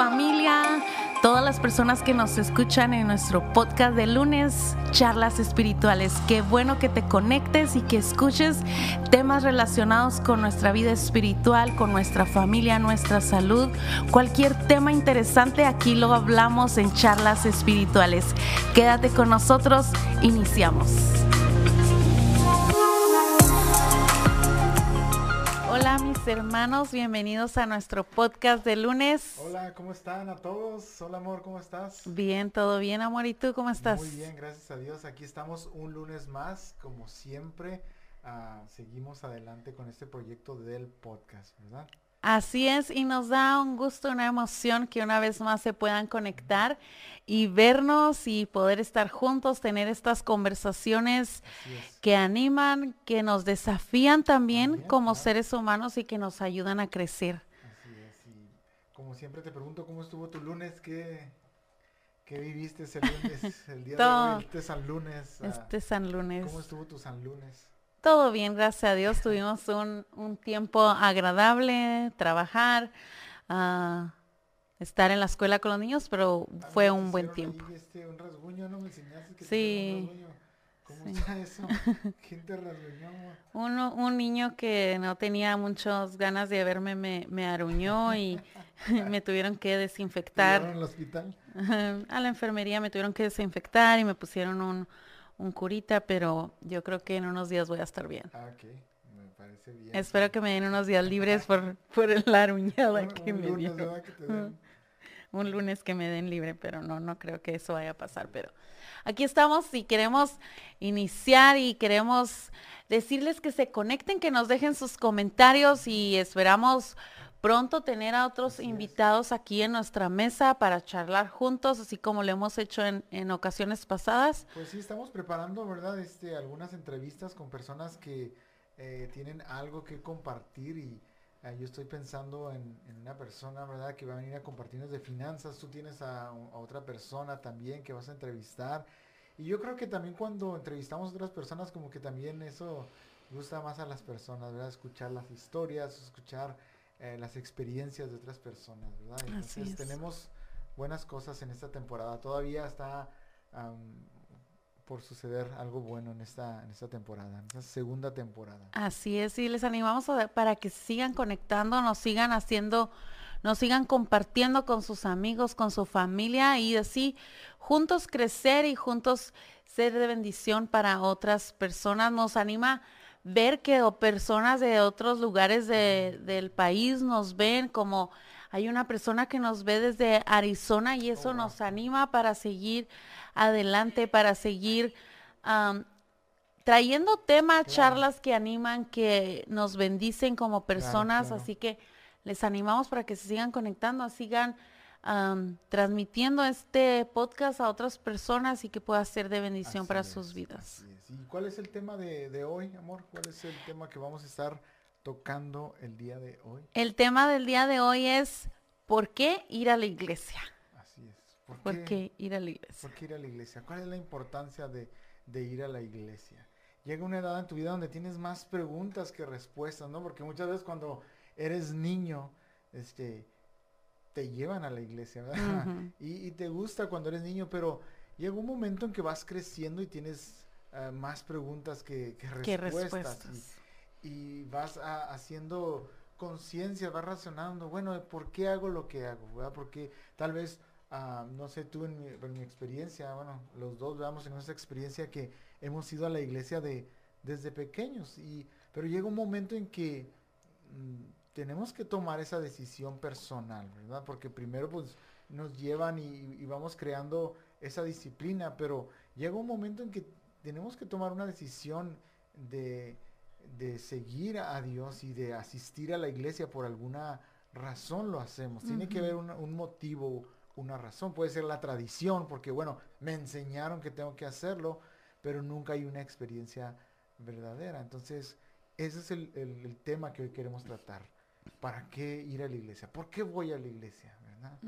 familia, todas las personas que nos escuchan en nuestro podcast de lunes, charlas espirituales. Qué bueno que te conectes y que escuches temas relacionados con nuestra vida espiritual, con nuestra familia, nuestra salud. Cualquier tema interesante aquí lo hablamos en charlas espirituales. Quédate con nosotros, iniciamos. Mis hermanos, bienvenidos a nuestro podcast de lunes. Hola, ¿cómo están a todos? Hola amor, ¿cómo estás? Bien, todo bien amor, ¿y tú cómo estás? Muy bien, gracias a Dios. Aquí estamos un lunes más, como siempre. ah, seguimos adelante con este proyecto del podcast, ¿verdad? Así es, y nos da un gusto, una emoción que una vez más se puedan conectar y vernos y poder estar juntos, tener estas conversaciones es. que animan, que nos desafían también como claro. seres humanos y que nos ayudan a crecer. Así es. Y como siempre te pregunto, ¿cómo estuvo tu lunes? ¿Qué, qué viviste ese lunes? El día de hoy, este San Lunes. ah, Este San Lunes. ¿Cómo estuvo tu San Lunes? Todo bien, gracias a Dios. Tuvimos un, un tiempo agradable, trabajar, ah, estar en la escuela con los niños, pero fue un te buen tiempo. este, un rasguño, ¿no? Me enseñaste que te Sí. ¿Cómo Sí. está eso? ¿Quién te? Uno, un niño que no tenía muchas ganas de verme me, me aruñó y me tuvieron que ¿Te desinfectar. llevaron al hospital? A la enfermería me tuvieron que desinfectar y me pusieron un, un curita, pero yo creo que en unos días voy a estar bien. Ah, ok. Me parece bien. Espero que me den unos días libres por, por la aruñada Un- que un me lunes, dio. ¿verdad? que te den? un lunes que me den libre, pero no, no creo que eso vaya a pasar. Pero aquí estamos y queremos iniciar y queremos decirles que se conecten, que nos dejen sus comentarios y esperamos pronto tener a otros Así es. invitados aquí en nuestra mesa para charlar juntos, así como lo hemos hecho en, en ocasiones pasadas. Pues sí, estamos preparando, ¿verdad? Este, algunas entrevistas con personas que eh, tienen algo que compartir y eh, yo estoy pensando en, en una persona, ¿verdad? Que va a venir a compartirnos de finanzas. Tú tienes a, a otra persona también que vas a entrevistar. Y yo creo que también cuando entrevistamos a otras personas, como que también eso gusta más a las personas, ¿verdad? Escuchar las historias, escuchar eh, las experiencias de otras personas, ¿verdad? Así Entonces es. tenemos buenas cosas en esta temporada. Todavía está por suceder algo bueno en esta, en esta temporada, en esta segunda temporada. Así es, y les animamos a- para que sigan conectando, nos sigan haciendo, nos sigan compartiendo con sus amigos, con su familia y así juntos crecer y juntos ser de bendición para otras personas. Nos anima ver que o personas de otros lugares de- del país nos ven como hay una persona que nos ve desde Arizona y eso wow. nos anima para seguir adelante, para seguir trayendo temas, Claro. charlas que animan, que nos bendicen como personas, claro. así que les animamos para que se sigan conectando, sigan transmitiendo este podcast a otras personas y que pueda ser de bendición Así para es, sus vidas. ¿Y cuál es el tema de, de hoy, amor? ¿Cuál es el tema que vamos a estar tocando el día de hoy? El tema del día de hoy es ¿por qué ir a la iglesia? Así es. ¿Por ¿Por qué, qué ir a la iglesia? por qué ir a la iglesia? ¿Cuál es la importancia de, de ir a la iglesia? Llega una edad en tu vida donde tienes más preguntas que respuestas, ¿no? Porque muchas veces cuando eres niño, este, te llevan a la iglesia, y, y te gusta cuando eres niño, pero llega un momento en que vas creciendo y tienes eh, más preguntas que, que ¿Qué respuestas. respuestas? Y, y vas a- haciendo conciencia, vas razonando, bueno, ¿por qué hago lo que hago? ¿verdad? Porque tal vez, ah, no sé, tú en mi, en mi experiencia, bueno, los dos veamos en nuestra experiencia que hemos ido a la iglesia de, desde pequeños, y, pero llega un momento en que mm, tenemos que tomar esa decisión personal, ¿verdad? Porque primero pues nos llevan y, y vamos creando esa disciplina, pero llega un momento en que tenemos que tomar una decisión de, de seguir a Dios y de asistir a la iglesia por alguna razón lo hacemos. Tiene que haber un motivo, una razón. Puede ser la tradición, porque bueno, me enseñaron que tengo que hacerlo, pero nunca hay una experiencia verdadera. Entonces, ese es el, el- el tema que hoy queremos tratar. ¿Para qué ir a la iglesia? ¿Por qué voy a la iglesia? ¿Verdad?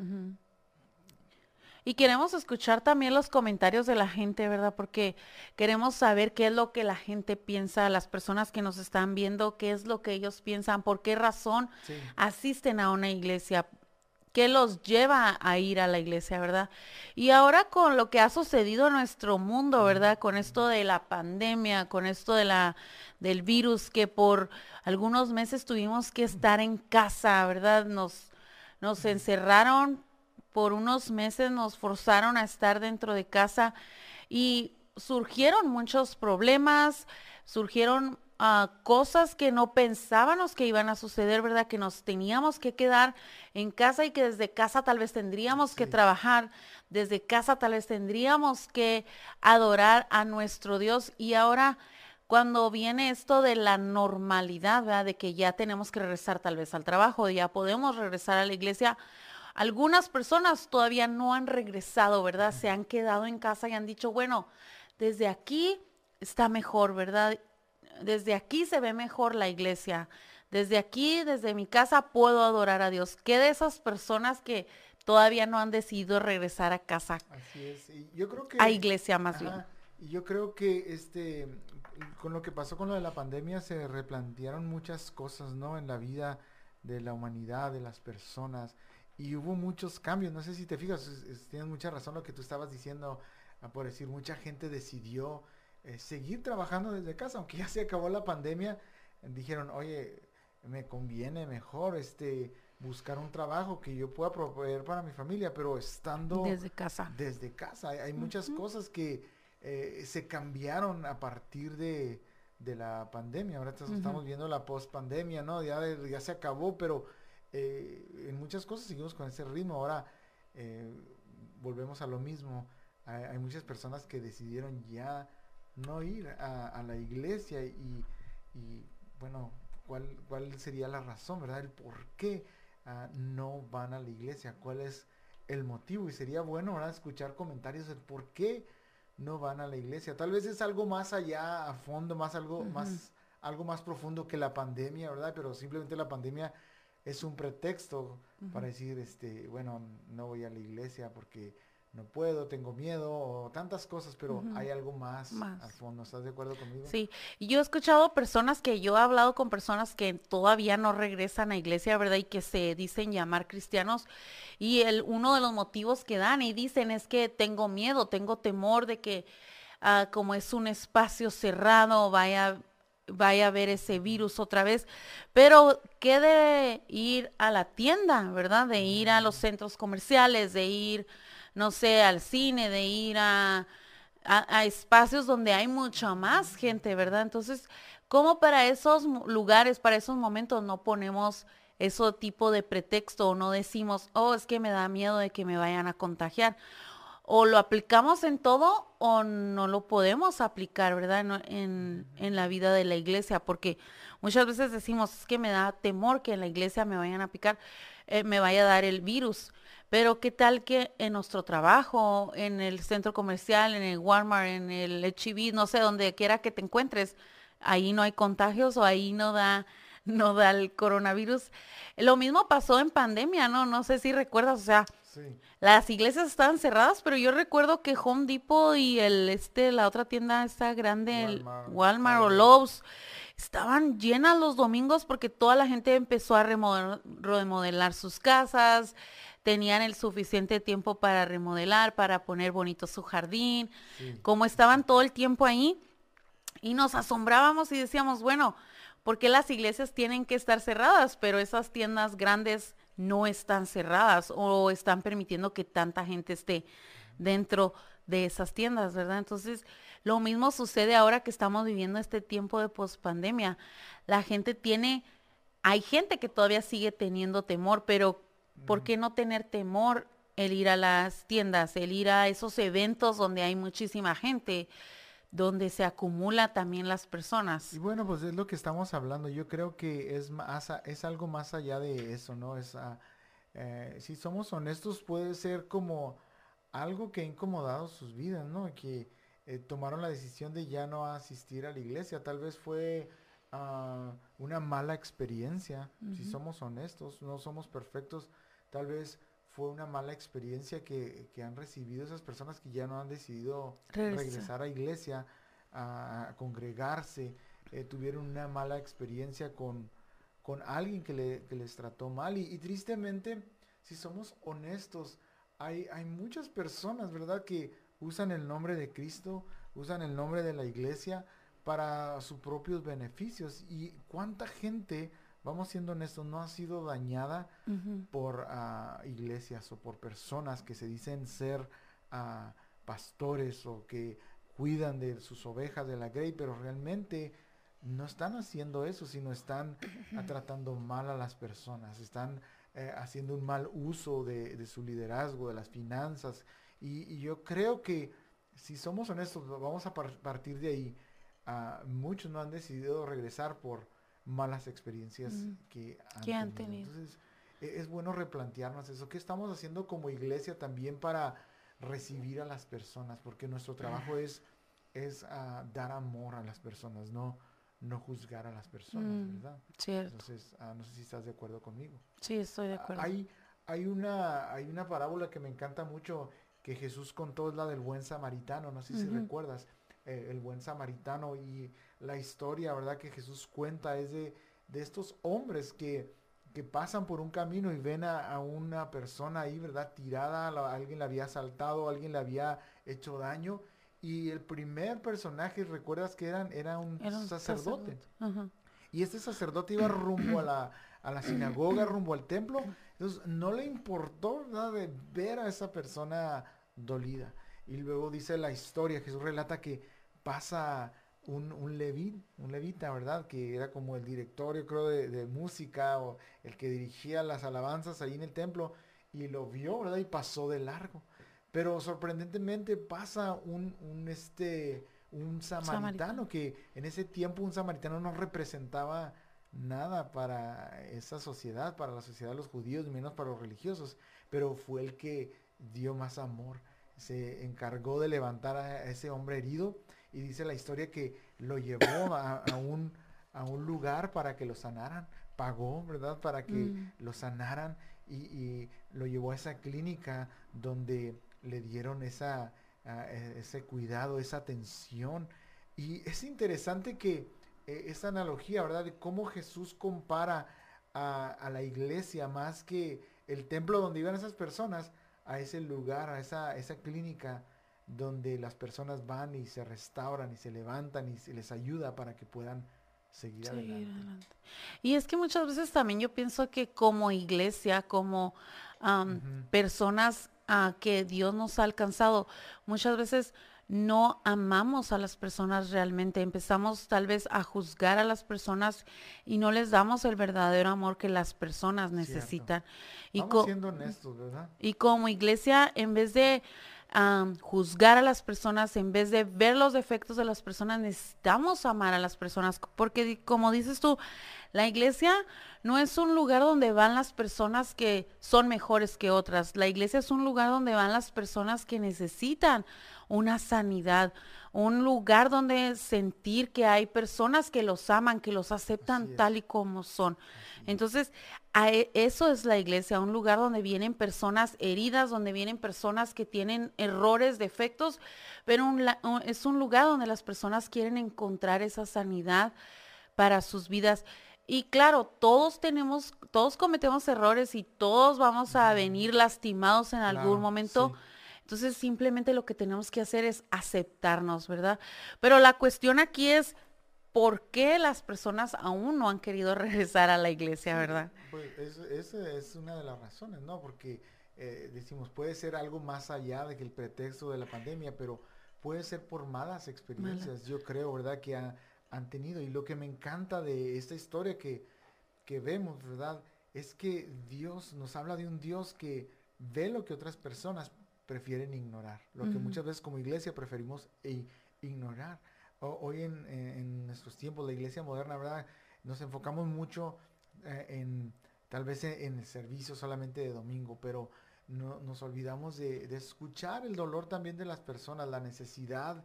Y queremos escuchar también los comentarios de la gente, ¿verdad? Porque queremos saber qué es lo que la gente piensa, las personas que nos están viendo, qué es lo que ellos piensan, por qué razón Sí. asisten a una iglesia, ¿Qué los lleva a ir a la iglesia, verdad? Y ahora con lo que ha sucedido en nuestro mundo, ¿verdad? Con esto de la pandemia, con esto de la, del virus, que por algunos meses tuvimos que estar en casa, ¿verdad? Nos, nos encerraron por unos meses, nos forzaron a estar dentro de casa y surgieron muchos problemas, surgieron cosas que no pensábamos que iban a suceder, ¿verdad? Que nos teníamos que quedar en casa y que desde casa tal vez tendríamos que trabajar, desde casa tal vez tendríamos que adorar a nuestro Dios. Y ahora cuando viene esto de la normalidad, ¿verdad? De que ya tenemos que regresar tal vez al trabajo, ya podemos regresar a la iglesia. Algunas personas todavía no han regresado, ¿verdad? Se han quedado en casa y han dicho, bueno, desde aquí está mejor, ¿verdad? Desde aquí se ve mejor la iglesia. Desde aquí, desde mi casa, puedo adorar a Dios. ¿Qué de esas personas que todavía no han decidido regresar a casa? Así es. yo creo que... A iglesia más bien. Y yo creo que este, con lo que pasó con lo de la pandemia se replantearon muchas cosas, ¿no? En la vida de la humanidad, de las personas. Y hubo muchos cambios. No sé si te fijas, tienes mucha razón lo que tú estabas diciendo, por decir, mucha gente decidió eh, seguir trabajando desde casa, aunque ya se acabó la pandemia, dijeron, oye, me conviene mejor este buscar un trabajo que yo pueda proveer para mi familia, pero estando desde casa. Desde casa. Hay, muchas cosas que eh, se cambiaron a partir de, de la pandemia. Ahora estamos viendo la post pandemia, ¿no? Ya, ya se acabó, pero eh, en muchas cosas seguimos con ese ritmo. Ahora volvemos a lo mismo. hay muchas personas que decidieron ya no ir a, la iglesia y, bueno, ¿cuál, ¿cuál sería la razón, verdad? El por qué ah, no van a la iglesia, cuál es el motivo y sería bueno, ¿verdad? Escuchar comentarios del por qué no van a la iglesia. Tal vez es algo más allá, a fondo, más algo, más, algo más profundo que la pandemia, ¿verdad? Pero simplemente la pandemia es un pretexto para decir, este, bueno, no voy a la iglesia porque no puedo, tengo miedo, o tantas cosas, pero hay algo más, al fondo. ¿Estás de acuerdo conmigo? Sí, yo he escuchado personas que yo he hablado con personas que todavía no regresan a iglesia, ¿verdad? Y que se dicen llamar cristianos. Y el, uno de los motivos que dan y dicen es que tengo miedo, tengo temor de que ah, como es un espacio cerrado, vaya vaya a ver ese virus otra vez, pero ¿qué de ir a la tienda, verdad? De ir a los centros comerciales, de ir no sé, al cine, de ir a, a, espacios donde hay mucha más gente, ¿verdad? Entonces, ¿cómo para esos lugares, para esos momentos no ponemos ese tipo de pretexto o no decimos, oh, es que me da miedo de que me vayan a contagiar? O lo aplicamos en todo o no lo podemos aplicar, ¿verdad? En, en, la vida de la iglesia, porque muchas veces decimos, es que me da temor que en la iglesia me vayan a picar, eh, me vaya a dar el virus. Pero qué tal que en nuestro trabajo, en el centro comercial, en el Walmart, en el HIV, no sé, donde quiera que te encuentres, ahí no hay contagios o ahí no da, no da el coronavirus. Lo mismo pasó en pandemia, ¿no? No sé si recuerdas, o sea, las iglesias estaban cerradas, pero yo recuerdo que Home Depot y el este, la otra tienda esta grande, Walmart, el Walmart o Lowe's, estaban llenas los domingos porque toda la gente empezó a remodelar sus casas, tenían el suficiente tiempo para remodelar, para poner bonito su jardín, como estaban todo el tiempo ahí y nos asombrábamos y decíamos, bueno, ¿por qué las iglesias tienen que estar cerradas, pero esas tiendas grandes no están cerradas o están permitiendo que tanta gente esté dentro de esas tiendas, ¿verdad? Entonces, lo mismo sucede ahora que estamos viviendo este tiempo de pospandemia. La gente tiene, hay gente que todavía sigue teniendo temor, pero ¿Por qué no tener temor el ir a las tiendas, el ir a esos eventos donde hay muchísima gente, donde se acumula también las personas? Y bueno, pues es lo que estamos hablando. Yo creo que es, más, es algo más allá de eso, ¿no? Es, eh, si somos honestos, puede ser como algo que ha incomodado sus vidas, ¿no? Que eh, tomaron la decisión de ya no asistir a la iglesia. Tal vez fue ah, una mala experiencia, si somos honestos, no somos perfectos tal vez fue una mala experiencia que, han recibido esas personas que ya no han decidido regresar a iglesia, a, congregarse, eh, tuvieron una mala experiencia con, con alguien que, le, les trató mal y, tristemente si somos honestos, hay, hay muchas personas, ¿verdad? Que usan el nombre de Cristo, usan el nombre de la iglesia para sus propios beneficios. ¿Y cuánta gente, vamos siendo honestos, no ha sido dañada por ah, iglesias o por personas que se dicen ser ah, pastores o que cuidan de sus ovejas de la grey, pero realmente no están haciendo eso, sino están tratando mal a las personas, están eh, haciendo un mal uso de, su liderazgo, de las finanzas. Y, yo creo que si somos honestos, vamos a partir de ahí. Ah, muchos no han decidido regresar por malas experiencias que, han, tenido. Entonces, e, es bueno replantearnos eso. ¿Qué estamos haciendo como iglesia también para recibir a las personas? Porque nuestro trabajo es, es ah, dar amor a las personas, no no juzgar a las personas, mm, ¿verdad? Cierto. Entonces, ah, no sé si estás de acuerdo conmigo. Sí, estoy de acuerdo. Hay, hay, una, hay una parábola que me encanta mucho que Jesús contó, es la del buen samaritano, no sé si recuerdas, eh, el buen samaritano y la historia, ¿verdad? Que Jesús cuenta es de, de estos hombres que, que pasan por un camino y ven a, una persona ahí, ¿verdad? Tirada, alguien le había asaltado, alguien le había hecho daño y el primer personaje, ¿recuerdas que eran? Era un, sacerdote. Y este sacerdote iba rumbo a la, a la sinagoga, rumbo al templo. Entonces no le importó nada de ver a esa persona dolida. Y luego dice la historia, Jesús relata que pasa un, un un levita, ¿verdad? Que era como el directorio, creo, de, de, música o el que dirigía las alabanzas ahí en el templo. Y lo vio, ¿verdad? Y pasó de largo. Pero sorprendentemente pasa un, un, este, un samaritano, que en ese tiempo un samaritano no representaba nada para esa sociedad, para la sociedad de los judíos, menos para los religiosos, pero fue el que dio más amor. Se encargó de levantar a ese hombre herido y dice la historia que lo llevó a, un, a un lugar para que lo sanaran, pagó, ¿verdad? Para que mm. lo sanaran y, y, lo llevó a esa clínica donde le dieron esa, e, ese cuidado, esa atención. Y es interesante que eh, esa analogía, ¿verdad? De cómo Jesús compara a, la iglesia más que el templo donde iban esas personas, a ese lugar, a esa, esa clínica donde las personas van y se restauran y se levantan y se les ayuda para que puedan seguir, adelante. Y es que muchas veces también yo pienso que como iglesia, como personas que Dios nos ha alcanzado. Muchas veces no amamos a las personas realmente. Empezamos tal vez a juzgar a las personas y no les damos el verdadero amor que las personas necesitan. Y, siendo honestos, ¿verdad? y como iglesia, en vez de juzgar a las personas, en vez de ver los defectos de las personas, necesitamos amar a las personas. Porque como dices tú, la iglesia no es un lugar donde van las personas que son mejores que otras. La iglesia es un lugar donde van las personas que necesitan una sanidad, un lugar donde sentir que hay personas que los aman, que los aceptan tal y como son. Entonces, e, eso es la iglesia, un lugar donde vienen personas heridas, donde vienen personas que tienen errores, defectos, pero es un lugar donde las personas quieren encontrar esa sanidad para sus vidas. Y claro, todos tenemos, todos cometemos errores y todos vamos a venir lastimados en algún momento. Entonces simplemente lo que tenemos que hacer es aceptarnos, ¿verdad? Pero la cuestión aquí es, ¿por qué las personas aún no han querido regresar a la iglesia, verdad? Pues esa es una de las razones, ¿no? Porque eh, decimos, puede ser algo más allá de que el pretexto de la pandemia, pero puede ser por malas experiencias, yo creo, ¿verdad? Que han tenido. Y lo que me encanta de esta historia que, que vemos, ¿verdad? Es que Dios nos habla de un Dios que ve lo que otras personas prefieren ignorar, lo que muchas veces como iglesia preferimos ignorar. hoy en, nuestros tiempos, la iglesia moderna, ¿verdad? Nos enfocamos mucho eh, en tal vez en, el servicio solamente de domingo, pero no, nos olvidamos de, de, escuchar el dolor también de las personas, la necesidad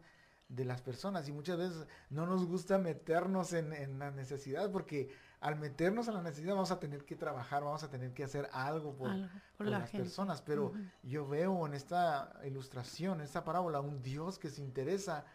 de las personas y muchas veces no nos gusta meternos en, la necesidad porque al meternos en la necesidad vamos a tener que trabajar, vamos a tener que hacer algo por, las personas, pero yo veo en esta ilustración, en esta parábola, un Dios que se interesa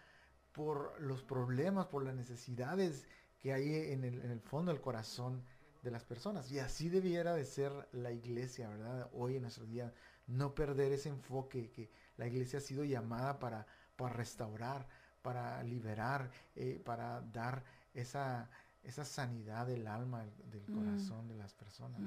por los problemas, por las necesidades que hay en el, en el fondo del corazón de las personas. Y así debiera de ser la iglesia, ¿verdad? Hoy en nuestro día, no perder ese enfoque que la iglesia ha sido llamada para, para restaurar, para liberar, eh, para dar esa, esa sanidad del alma, del mm. corazón de las personas.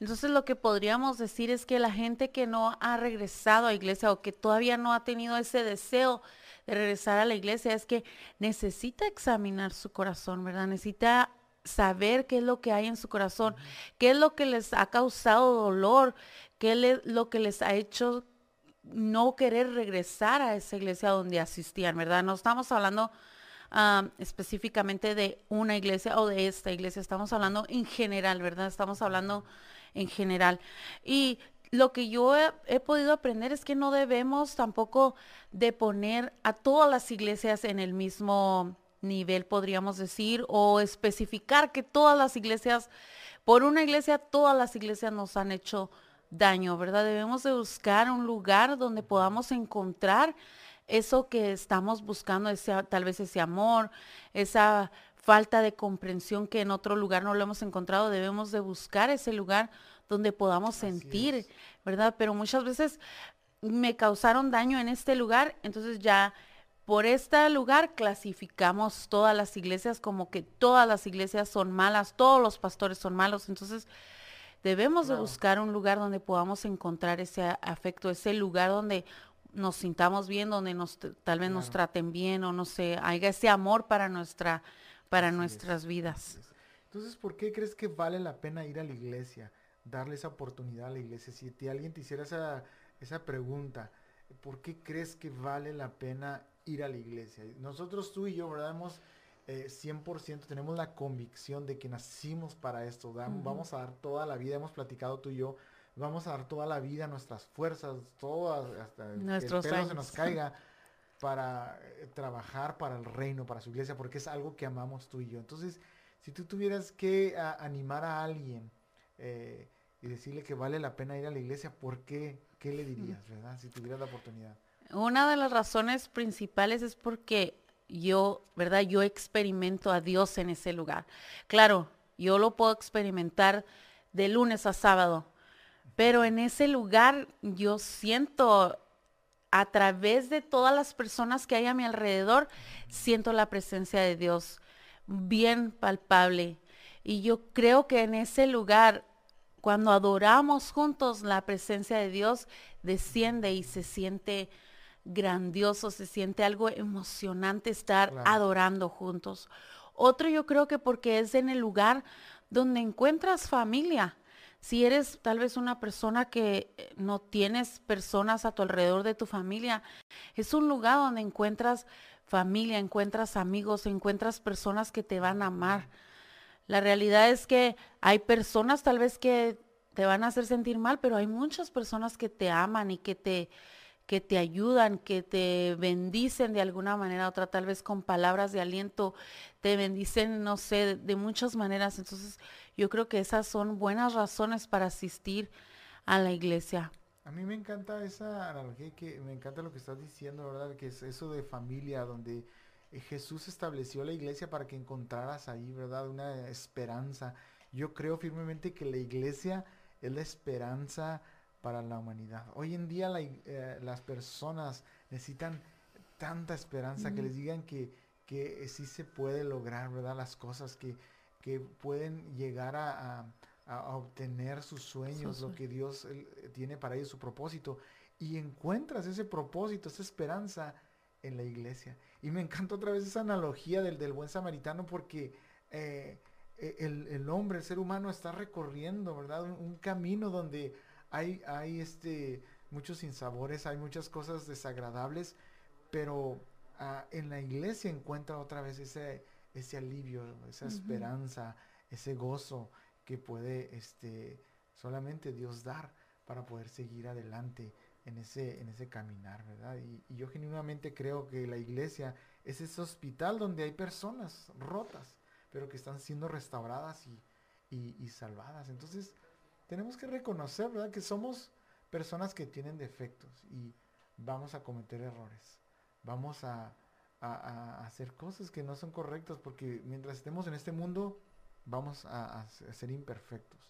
Entonces lo que podríamos decir es que la gente que no ha regresado a iglesia o que todavía no ha tenido ese deseo de regresar a la iglesia es que necesita examinar su corazón, ¿verdad? Necesita saber qué es lo que hay en su corazón, qué es lo que les ha causado dolor, qué es lo que les ha hecho no querer regresar a esa iglesia donde asistían, ¿verdad? No estamos hablando específicamente de una iglesia o de esta iglesia, estamos hablando en general, ¿verdad? Estamos hablando en general. Y lo que yo he, podido aprender es que no debemos tampoco de poner a todas las iglesias en el mismo nivel, podríamos decir, o especificar que todas las iglesias, por una iglesia, todas las iglesias nos han hecho daño, ¿verdad? Debemos de buscar un lugar donde podamos encontrar eso que estamos buscando, ese, tal vez ese amor, esa falta de comprensión que en otro lugar no lo hemos encontrado, debemos de buscar ese lugar donde podamos sentir, ¿verdad? Pero muchas veces me causaron daño en este lugar, entonces ya por este lugar clasificamos todas las iglesias como que todas las iglesias son malas, todos los pastores son malos, entonces debemos de buscar un lugar donde podamos encontrar ese afecto, ese lugar donde nos sintamos bien, donde nos tal vez nos traten bien o no sé, haya ese amor para nuestra para nuestras vidas. Entonces, ¿por qué crees que vale la pena ir a la iglesia? Darle esa oportunidad a la iglesia. Si alguien te hiciera esa, esa pregunta, ¿por qué crees que vale la pena ir a la iglesia? Nosotros tú y yo, ¿verdad? Hemos 100% eh, tenemos la convicción de que nacimos para esto. Vamos a dar toda la vida, hemos platicado tú y yo, vamos a dar toda la vida, nuestras fuerzas, todas, hasta Nuestros que el pelo se nos caiga para eh, trabajar para el reino, para su iglesia, porque es algo que amamos tú y yo. Entonces, si tú tuvieras que animar a alguien eh, y decirle que vale la pena ir a la iglesia, ¿por qué? ¿Qué le dirías, verdad? Si tuvieras la oportunidad. Una de las razones principales es porque yo, ¿verdad? Yo experimento a Dios en ese lugar. Claro, yo lo puedo experimentar de lunes a sábado, pero en ese lugar yo siento a través de todas las personas que hay a mi alrededor, siento la presencia de Dios bien palpable. Y yo creo que en ese lugar, cuando adoramos juntos, la presencia de Dios desciende y se siente grandioso, se siente algo emocionante estar adorando juntos. Otro yo creo que porque es en el lugar donde encuentras familia. Si eres tal vez una persona que eh, no tienes personas a tu alrededor de tu familia, es un lugar donde encuentras familia, encuentras amigos, encuentras personas que te van a amar. La realidad es que hay personas tal vez que te van a hacer sentir mal, pero hay muchas personas que te aman y que te, que te ayudan, que te bendicen de alguna manera, otra tal vez con palabras de aliento, te bendicen, no sé, de, muchas maneras. Entonces, yo creo que esas son buenas razones para asistir a la iglesia. A mí me encanta esa analogía, que me encanta lo que estás diciendo, ¿verdad? Que es eso de familia, donde eh, Jesús estableció la iglesia para que encontraras ahí, ¿verdad? Una esperanza. Yo creo firmemente que la iglesia es la esperanza para la humanidad. Hoy en día eh, las personas necesitan tanta esperanza que les digan que, que sí se puede lograr, ¿verdad? Las cosas que, que pueden llegar a, a, obtener sus sueños, lo que Dios tiene para ellos, su propósito. Y encuentras ese propósito, esa esperanza en la iglesia. Y me encanta otra vez esa analogía del, del buen samaritano porque eh, e, el, el, hombre, el ser humano está recorriendo, ¿verdad? un camino donde hay, hay este, muchos sinsabores, hay muchas cosas desagradables, pero ah, en la iglesia encuentra otra vez ese, ese alivio, esa esperanza, ese gozo que puede este, solamente Dios dar para poder seguir adelante en ese, en ese caminar, ¿verdad? Y, yo genuinamente creo que la iglesia es ese hospital donde hay personas rotas, pero que están siendo restauradas y, y salvadas. Entonces, tenemos que reconocer, ¿verdad? Que somos personas que tienen defectos y vamos a cometer errores. Vamos a, hacer cosas que no son correctas porque mientras estemos en este mundo vamos a, ser imperfectos.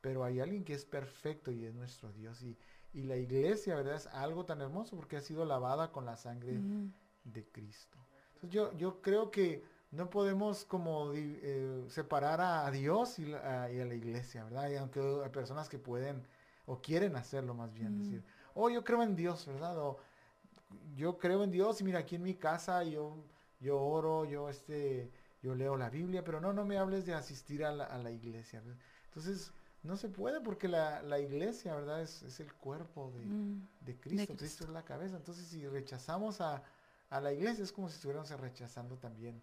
Pero hay alguien que es perfecto y es nuestro Dios. Y, y la iglesia, ¿verdad? Es algo tan hermoso porque ha sido lavada con la sangre de Cristo. Entonces yo, yo creo que no podemos como eh, separar a Dios y, a, la iglesia, ¿verdad? Y aunque hay personas que pueden o quieren hacerlo más bien, decir, oh, yo creo en Dios, ¿verdad? O yo creo en Dios y mira, aquí en mi casa yo, yo oro, yo, este, yo leo la Biblia, pero no, no me hables de asistir a la, iglesia. Entonces, no se puede porque la, iglesia, ¿verdad? Es, es el cuerpo de, mm, Cristo. Cristo. es la cabeza. Entonces, si rechazamos a, a la iglesia, es como si estuviéramos rechazando también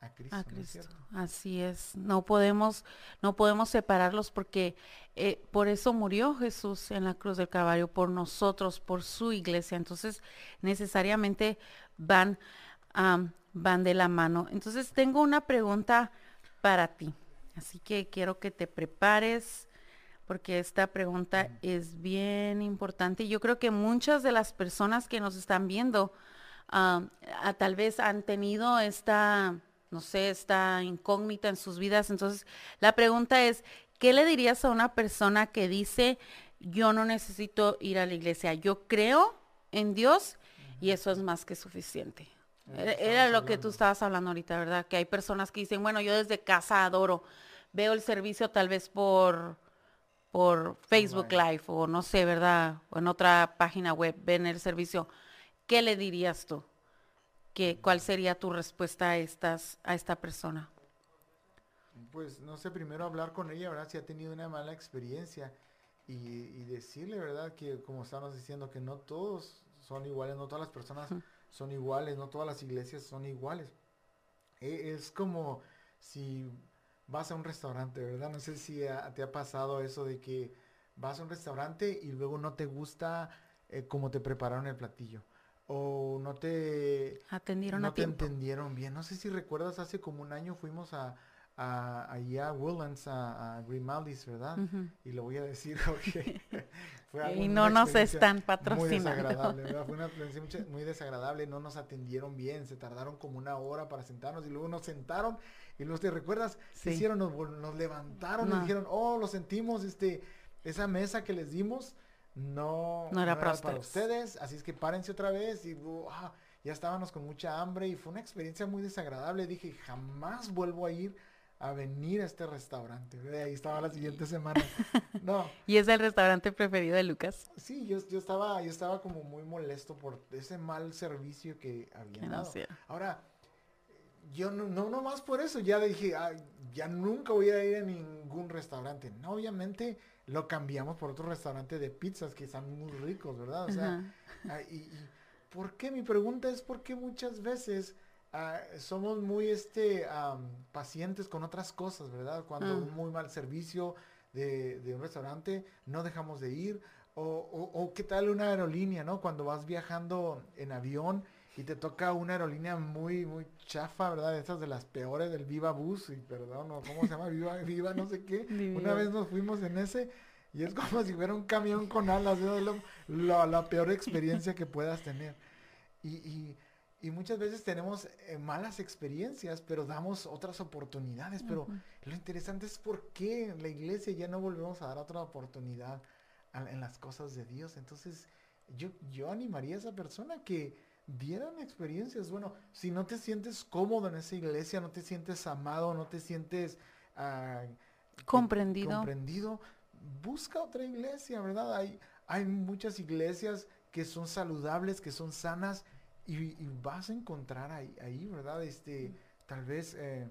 a Cristo. Así es. No podemos, no podemos separarlos porque eh, por eso murió Jesús en la cruz del Calvario, por nosotros, por su iglesia. Entonces, necesariamente van, van de la mano. Entonces, tengo una pregunta para ti. Así que quiero que te prepares porque esta pregunta es bien importante. Yo creo que muchas de las personas que nos están viendo tal vez han tenido esta no sé, está incógnita en sus vidas. Entonces, la pregunta es, ¿qué le dirías a una persona que dice, yo no necesito ir a la iglesia, yo creo en Dios y eso es más que suficiente? Era, lo que tú estabas hablando ahorita, ¿verdad? Que hay personas que dicen, bueno, yo desde casa adoro, veo el servicio tal vez por, por Facebook Live o no sé, ¿verdad? O en otra página web, ven el servicio. ¿Qué le dirías tú? ¿Cuál sería tu respuesta a, estas, a esta persona? Pues no sé, primero hablar con ella, ¿verdad? Si ha tenido una mala experiencia y, decirle, ¿verdad? Que como estamos diciendo, que no todos son iguales, no todas las personas son iguales, no todas las iglesias son iguales. E, es como si vas a un restaurante, ¿verdad? No sé si te ha pasado eso de que vas a un restaurante y luego no te gusta eh, cómo te prepararon el platillo o no te atendieron no te entendieron bien. No sé si recuerdas, hace como un año fuimos a, a allá a Woodlands, a, Grimaldi's, ¿verdad? Y lo voy a decir porque fue Y no nos están patrocinando. Muy desagradable, ¿verdad? Fue una experiencia muy desagradable, no nos atendieron bien, se tardaron como una hora para sentarnos y luego nos sentaron y luego te recuerdas, sí. hicieron? Nos, nos levantaron y dijeron, oh, lo sentimos, este, esa mesa que les dimos, no, no era, para, ustedes. Así es que párense otra vez y ah, ya estábamos con mucha hambre y fue una experiencia muy desagradable. Dije, jamás vuelvo a ir a venir a este restaurante. Ahí estaba la siguiente semana. No. ¿Y es el restaurante preferido de Lucas? Sí, yo, yo, estaba, yo estaba como muy molesto por ese mal servicio que había dado. Ahora, yo no, no, más por eso, ya dije, ya nunca voy a ir a ningún restaurante. No, obviamente lo cambiamos por otro restaurante de pizzas que están muy ricos, ¿verdad? O sea, ah, y, ¿por qué? Mi pregunta es por qué muchas veces ah, somos muy este pacientes con otras cosas, ¿verdad? Cuando mm. un muy mal servicio de, un restaurante no dejamos de ir. O, o, qué tal una aerolínea, ¿no? Cuando vas viajando en avión y te toca una aerolínea muy, muy chafa, ¿verdad? Esas de las peores del Viva Bus, y perdón, ¿cómo se llama? Viva, Viva, no sé qué. Una vez nos fuimos en ese y es como si fuera un camión con alas, la peor experiencia que puedas tener. Y, muchas veces tenemos eh, malas experiencias, pero damos otras oportunidades. Pero lo interesante es por qué la iglesia ya no volvemos a dar otra oportunidad en las cosas de Dios. Entonces, yo, yo animaría a esa persona que vieran experiencias. Bueno, si no te sientes cómodo en esa iglesia, no te sientes amado, no te sientes ah, comprendido. comprendido, busca otra iglesia, ¿verdad? Hay, hay muchas iglesias que son saludables, que son sanas y, vas a encontrar ahí, ahí, ¿verdad? Este, tal vez eh,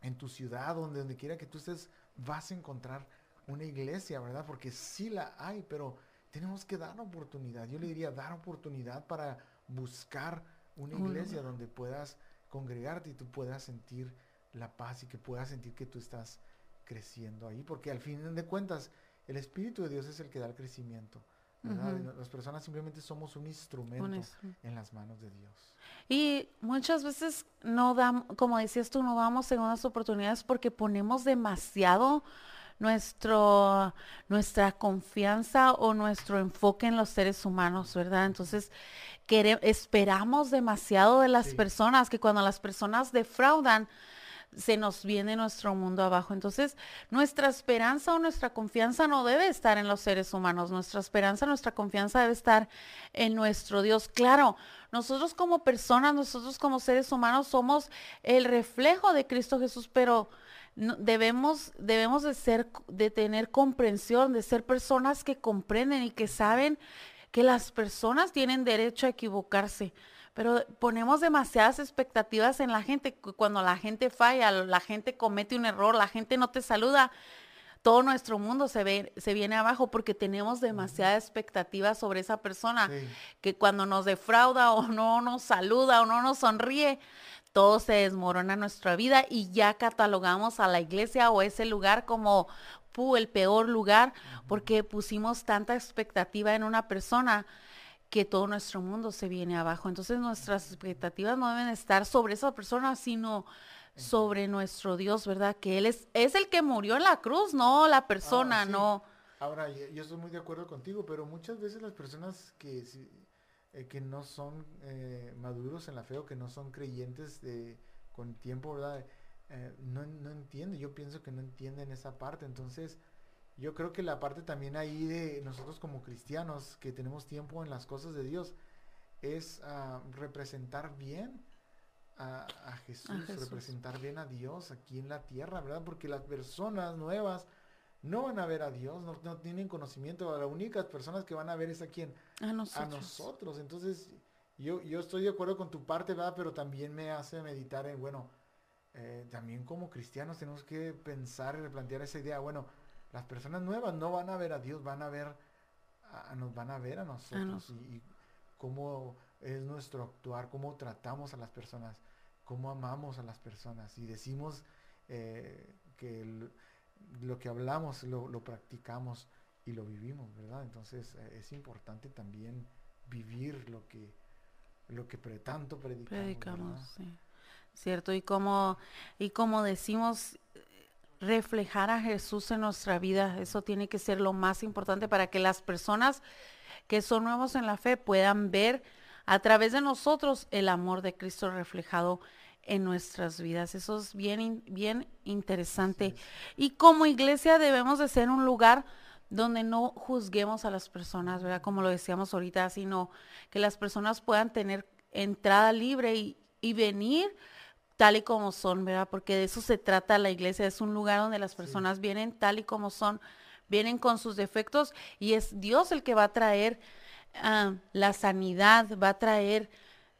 en tu ciudad, donde, donde quiera que tú estés, vas a encontrar una iglesia, ¿verdad? Porque sí la hay, pero tenemos que dar oportunidad. Yo le diría dar oportunidad para buscar una iglesia donde puedas congregarte y tú puedas sentir la paz y que puedas sentir que tú estás creciendo ahí, porque al fin de cuentas el Espíritu de Dios es el que da el crecimiento. Las personas simplemente somos un instrumento en las manos de Dios. Y muchas veces no damos, como decías tú, no damos segundas oportunidades porque ponemos demasiado nuestro, nuestra confianza o nuestro enfoque en los seres humanos, ¿verdad? Entonces, esperamos demasiado de las personas, que cuando las personas defraudan, se nos viene nuestro mundo abajo. Entonces, nuestra esperanza o nuestra confianza no debe estar en los seres humanos. Nuestra esperanza, nuestra confianza debe estar en nuestro Dios. Claro, nosotros como personas, nosotros como seres humanos somos el reflejo de Cristo Jesús, pero debemos, debemos de ser, de tener comprensión, de ser personas que comprenden y que saben que las personas tienen derecho a equivocarse. Pero ponemos demasiadas expectativas en la gente. Cuando la gente falla, la gente comete un error, la gente no te saluda, todo nuestro mundo se, ve, se viene abajo porque tenemos demasiada expectativa sobre esa persona. Que cuando nos defrauda o no nos saluda o no nos sonríe, todo se desmorona en nuestra vida y ya catalogamos a la iglesia o ese lugar como el peor lugar porque pusimos tanta expectativa en una persona que todo nuestro mundo se viene abajo. Entonces nuestras expectativas no deben estar sobre esa persona, sino sobre nuestro Dios, ¿verdad? Que Él es, es el que murió en la cruz, no la persona, ah, no. Ahora, yo estoy muy de acuerdo contigo, pero muchas veces las personas que eh, que no son eh, maduros en la fe o que no son creyentes de, con tiempo, ¿verdad? Eh, no, no entienden, yo pienso que no entienden esa parte, entonces yo creo que la parte también ahí de nosotros como cristianos que tenemos tiempo en las cosas de Dios es ah, representar bien a, Jesús, representar bien a Dios aquí en la tierra, ¿verdad? Porque las personas nuevas no van a ver a Dios, no, tienen conocimiento. Las únicas personas que van a ver es a quién? A nosotros. A nosotros. Entonces, yo, yo estoy de acuerdo con tu parte, ¿verdad? Pero también me hace meditar en, bueno, eh, también como cristianos tenemos que pensar y replantear esa idea. Bueno, las personas nuevas no van a ver a Dios, van a ver, a, nos van a ver a nosotros. y, cómo es nuestro actuar, cómo tratamos a las personas, cómo amamos a las personas. Y decimos eh, que... El, lo que hablamos lo, practicamos y lo vivimos, ¿verdad? Entonces eh, es importante también vivir lo que, lo que tanto predicamos. Predicamos. Cierto, y como, y como decimos, reflejar a Jesús en nuestra vida, eso tiene que ser lo más importante para que las personas que son nuevos en la fe puedan ver a través de nosotros el amor de Cristo reflejado en nuestras vidas. Eso es bien, bien interesante. Y como iglesia debemos de ser un lugar donde no juzguemos a las personas, ¿verdad? Como lo decíamos ahorita, sino que las personas puedan tener entrada libre y, y venir tal y como son, ¿verdad? Porque de eso se trata la iglesia, es un lugar donde las personas vienen tal y como son, vienen con sus defectos y es Dios el que va a traer ah, la sanidad, va a traer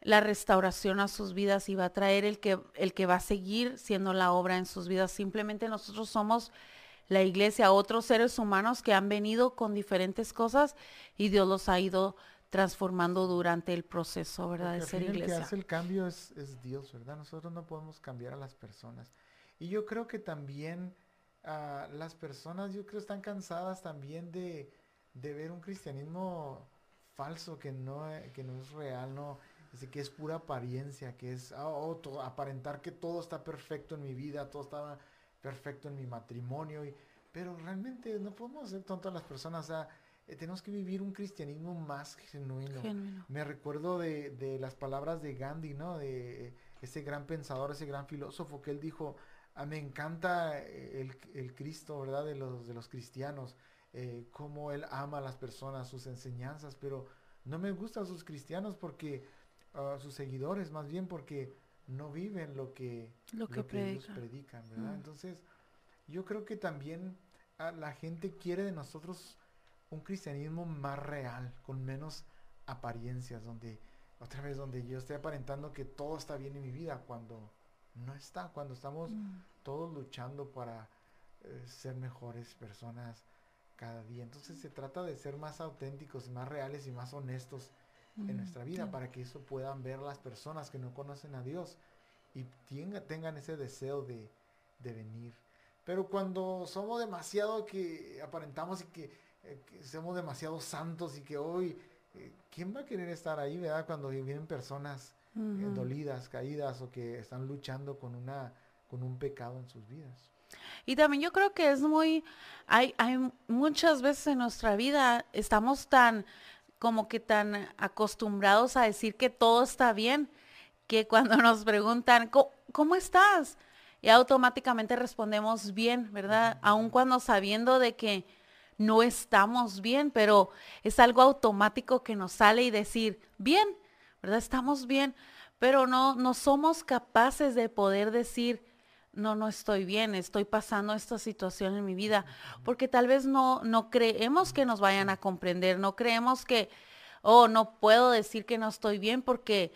la restauración a sus vidas y va a traer el que, el que va a seguir siendo la obra en sus vidas. Simplemente nosotros somos la iglesia, otros seres humanos que han venido con diferentes cosas y Dios los ha ido transformando durante el proceso, ¿verdad? de ser iglesia. El que hace el cambio es, Dios, ¿verdad? Nosotros no podemos cambiar a las personas. Y yo creo que también ah, las personas, yo creo, están cansadas también de, de ver un cristianismo falso que no, que no es real, no Dice que es pura apariencia, que es ah, oh, aparentar que todo está perfecto en mi vida, todo está perfecto en mi matrimonio. Y, pero realmente no podemos ser tontos las personas. Eh, tenemos que vivir un cristianismo más genuino. Me recuerdo de, las palabras de Gandhi, ¿no? De ese gran pensador, ese gran filósofo que él dijo, ah, me encanta el, Cristo, ¿verdad? De los, de los cristianos, eh, cómo él ama a las personas, sus enseñanzas, pero no me gustan sus cristianos porque a sus seguidores, más bien porque no viven lo que, lo que, ellos predican, ¿verdad? Mm. Entonces, yo creo que también a la gente quiere de nosotros un cristianismo más real, con menos apariencias, donde, otra vez, donde yo estoy aparentando que todo está bien en mi vida, cuando no está, cuando estamos mm. todos luchando para eh, ser mejores personas cada día. Entonces se trata de ser más auténticos, más reales y más honestos en nuestra vida para que eso puedan ver las personas que no conocen a Dios y tengan ese deseo de, venir. Pero cuando somos demasiado que aparentamos y que, eh, somos demasiado santos y que hoy, eh, ¿quién va a querer estar ahí, verdad? Cuando vienen personas eh, dolidas, caídas o que están luchando con, una, con un pecado en sus vidas. Y también yo creo que es muy, hay, hay muchas veces en nuestra vida, estamos tan como que tan acostumbrados a decir que todo está bien, que cuando nos preguntan, ¿cómo, estás? y automáticamente respondemos bien, ¿verdad? Aun cuando sabiendo de que no estamos bien, pero es algo automático que nos sale y decir, bien, ¿verdad? Estamos bien, pero no, no somos capaces de poder decir, no, no estoy bien, estoy pasando esta situación en mi vida, porque tal vez no, no creemos que nos vayan a comprender, no creemos que, oh, no puedo decir que no estoy bien porque,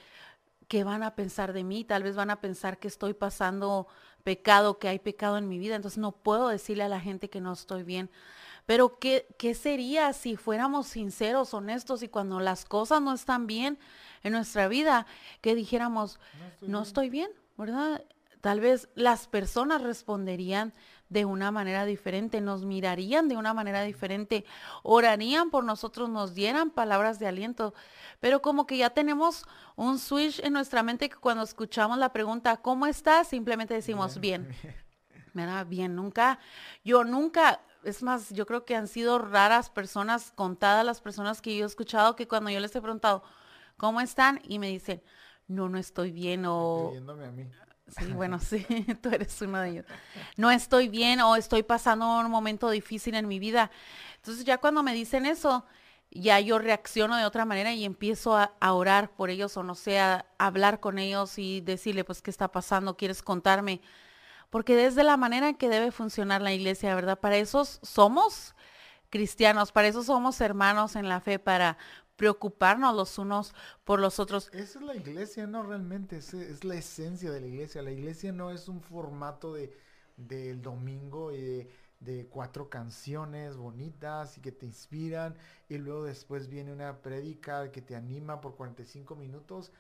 ¿qué van a pensar de mí? Tal vez van a pensar que estoy pasando pecado, que hay pecado en mi vida, entonces no puedo decirle a la gente que no estoy bien. Pero ¿qué, qué sería si fuéramos sinceros, honestos y cuando las cosas no están bien en nuestra vida, que dijéramos, no estoy, bien, ¿verdad? Tal vez las personas responderían de una manera diferente, nos mirarían de una manera diferente, orarían por nosotros, nos dieran palabras de aliento, pero como que ya tenemos un switch en nuestra mente que cuando escuchamos la pregunta, ¿cómo estás? Simplemente decimos bien. Bien, bien, nunca, yo nunca, es más, yo creo que han sido raras personas, contadas las personas que yo he escuchado que cuando yo les he preguntado, ¿cómo están? Y me dicen, no, no estoy bien o... a mí. Sí, bueno, sí, tú eres uno de ellos. No estoy bien o estoy pasando un momento difícil en mi vida. Entonces ya cuando me dicen eso, ya yo reacciono de otra manera y empiezo a, orar por ellos o no sé, a hablar con ellos y decirle, pues, ¿qué está pasando? ¿Quieres contarme? porque desde la manera en que debe funcionar la iglesia, ¿verdad? Para eso somos cristianos, para eso somos hermanos en la fe, para preocuparnos los unos por los otros. Esa es la iglesia, no realmente, es, la esencia de la iglesia. La iglesia no es un formato de del domingo y de, de, cuatro canciones bonitas y que te inspiran y luego después viene una prédica que te anima por 45 minutos.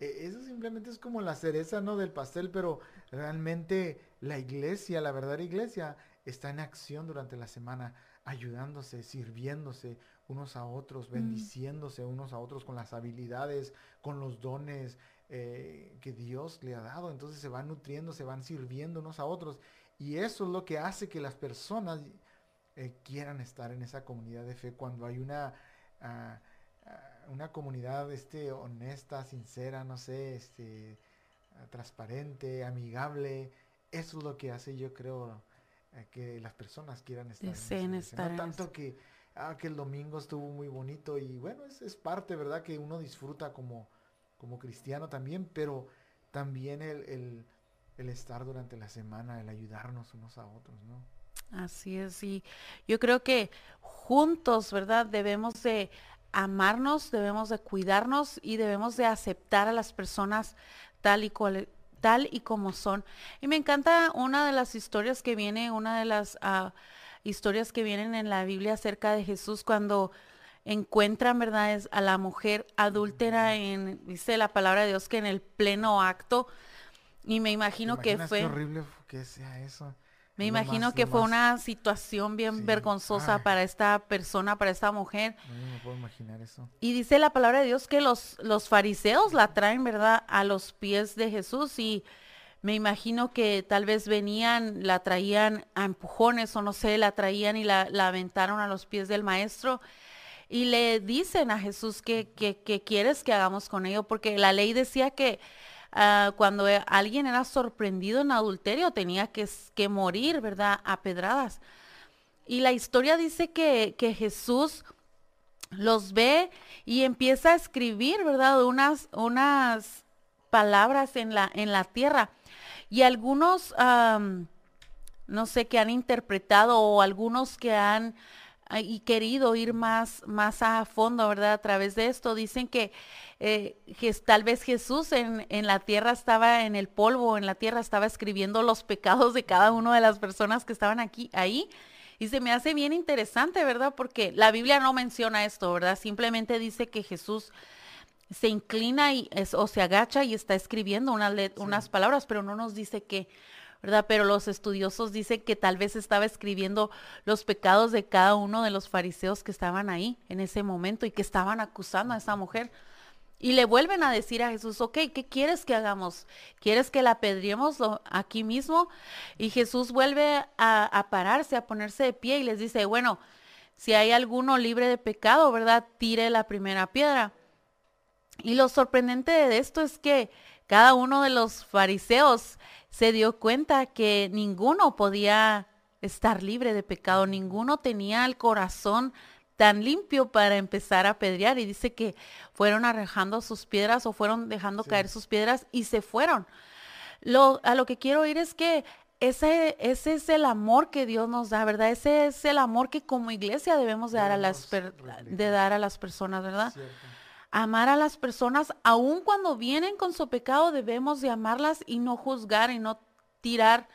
E, eso simplemente es como la cereza, ¿no? Del pastel, pero realmente la iglesia, la verdadera iglesia, está en acción durante la semana, ayudándose, sirviéndose unos a otros, mm. bendiciéndose unos a otros con las habilidades, con los dones eh, que Dios le ha dado. Entonces se van nutriendo, se van sirviendo unos a otros. Y eso es lo que hace que las personas eh, quieran estar en esa comunidad de fe cuando hay una... Ah, una comunidad este, honesta, sincera, no sé, este, transparente, amigable. Eso es lo que hace, yo creo, eh, que las personas quieran estar. en estar no tanto que, ah, que el domingo estuvo muy bonito y bueno, es, es parte, ¿verdad? Que uno disfruta como, como cristiano también, pero también el, el, estar durante la semana, el ayudarnos unos a otros, ¿no? Así es, y yo creo que juntos, ¿verdad? Debemos de amarnos, debemos de cuidarnos y debemos de aceptar a las personas tal y cual, tal y como son. Y me encanta una de las historias que viene, una de las ah, historias que vienen en la Biblia acerca de Jesús cuando encuentran, ¿verdad? a la mujer adúltera en, dice la palabra de Dios, que en el pleno acto. Y me imagino que fue... Qué horrible que sea eso. Me imagino que fue una situación bien vergonzosa para esta persona, para esta mujer. No, puedo imaginar eso. Y dice la palabra de Dios que los, los fariseos la traen, ¿verdad?, a los pies de Jesús y me imagino que tal vez venían, la traían a empujones o no sé, la traían y la, la aventaron a los pies del maestro y le dicen a Jesús que, que, quieres que hagamos con ello, porque la ley decía que Ah, cuando e, alguien era sorprendido en adulterio tenía que, que, morir, ¿verdad? A pedradas. Y la historia dice que, que Jesús los ve y empieza a escribir, ¿verdad? Unas, unas palabras en la, en la tierra. Y algunos, no sé, que han interpretado o algunos que han y querido ir más, más a fondo, ¿verdad? A través de esto, dicen que eh, tal vez Jesús en, en, la tierra estaba, en el polvo, en la tierra estaba escribiendo los pecados de cada una de las personas que estaban aquí, ahí. Y se me hace bien interesante, ¿verdad? Porque la Biblia no menciona esto, ¿verdad? Simplemente dice que Jesús se inclina y o se agacha y está escribiendo unas palabras, pero no nos dice que ¿verdad? Pero los estudiosos dicen que tal vez estaba escribiendo los pecados de cada uno de los fariseos que estaban ahí en ese momento y que estaban acusando a esa mujer. Y le vuelven a decir a Jesús, ok, ¿qué quieres que hagamos? ¿Quieres que la apedriemos aquí mismo? Y Jesús vuelve a, a pararse, a ponerse de pie y les dice, bueno, si hay alguno libre de pecado, ¿verdad? Tire la primera piedra. Y lo sorprendente de esto es que cada uno de los fariseos se dio cuenta que ninguno podía estar libre de pecado, ninguno tenía el corazón tan limpio para empezar a apedrear y dice que fueron arrojando sus piedras o fueron dejando caer sus piedras y se fueron. Lo, a lo que quiero ir es que ese, ese es el amor que Dios nos da, ¿verdad? Ese es el amor que como iglesia debemos de dar a las, de dar a las personas, ¿verdad? Amar a las personas, aun cuando vienen con su pecado, debemos de amarlas y no juzgar y no tirar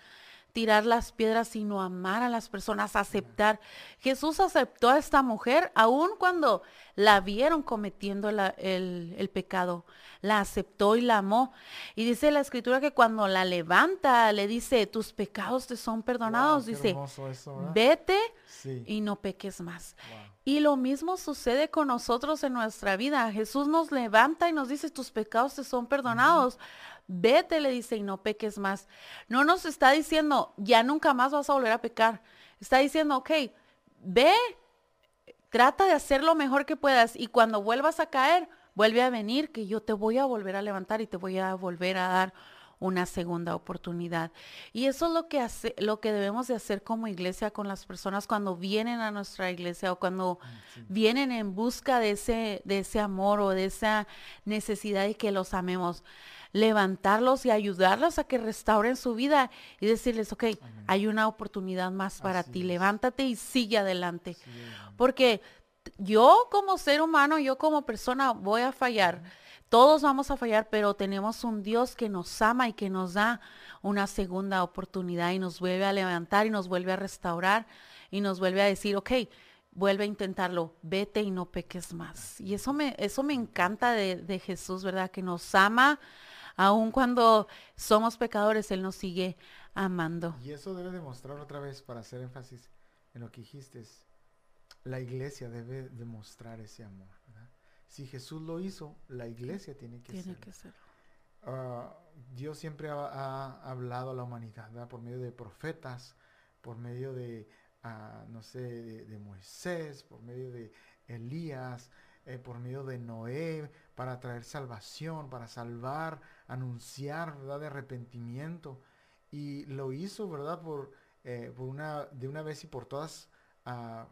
tirar las piedras, sino amar a las personas, aceptar. Jesús aceptó a esta mujer aun cuando la vieron cometiendo el, pecado. La aceptó y la amó. Y dice la escritura que cuando la levanta, le dice, tus pecados te son perdonados. dice, vete y no peques más. Y lo mismo sucede con nosotros en nuestra vida. Jesús nos levanta y nos dice, tus pecados te son perdonados vete, le dice, y no peques más. No nos está diciendo, ya nunca más vas a volver a pecar. Está diciendo, ok, ve, trata de hacer lo mejor que puedas y cuando vuelvas a caer, vuelve a venir, que yo te voy a volver a levantar y te voy a volver a dar una segunda oportunidad. Y eso es lo que hace, lo que debemos de hacer como iglesia con las personas cuando vienen a nuestra iglesia o cuando mm, vienen en busca de ese, de ese amor o de esa necesidad de que los amemos. Levantarlos y ayudarlos a que restauren su vida y decirles, ok, hay una oportunidad más para ti, levántate y sigue adelante. Porque yo como ser humano, yo como persona voy a fallar. Todos vamos a fallar, pero tenemos un Dios que nos ama y que nos da una segunda oportunidad y nos vuelve a levantar y nos vuelve a restaurar y nos vuelve a decir, ok, vuelve a intentarlo, vete y no peques más. Y eso me, eso me encanta de, de Jesús, ¿verdad? Que nos ama Aun cuando somos pecadores, Él nos sigue amando. Y eso debe demostrar otra vez, para hacer énfasis en lo que dijiste, la iglesia debe demostrar ese amor. Si Jesús lo hizo, la iglesia tiene que tiene Que ser. Ah, Dios siempre ha, hablado a la humanidad por medio de profetas, por medio de, ah, no sé, de, Moisés, por medio de Elías, eh, por medio de Noé, para traer salvación, para salvar anunciar, ¿verdad? De arrepentimiento. Y lo hizo, ¿verdad? Por, eh, por una, de una vez y por todas, ah,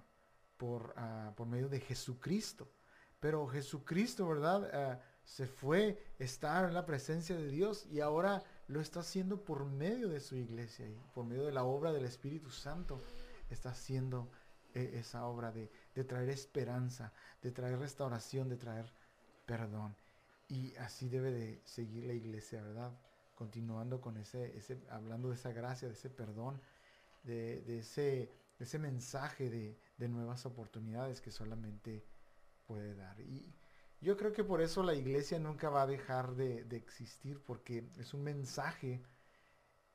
por, por medio de Jesucristo. Pero Jesucristo, ¿verdad? Ah, se fue, estar en la presencia de Dios y ahora lo está haciendo por medio de su iglesia y por medio de la obra del Espíritu Santo. Está haciendo eh, esa obra de, de traer esperanza, de traer restauración, de traer perdón. Y así debe de seguir la iglesia, ¿verdad? Continuando con ese, ese hablando de esa gracia, de ese perdón, de, de ese, ese mensaje de, de, nuevas oportunidades que solamente puede dar. Y yo creo que por eso la iglesia nunca va a dejar de, de existir, porque es un mensaje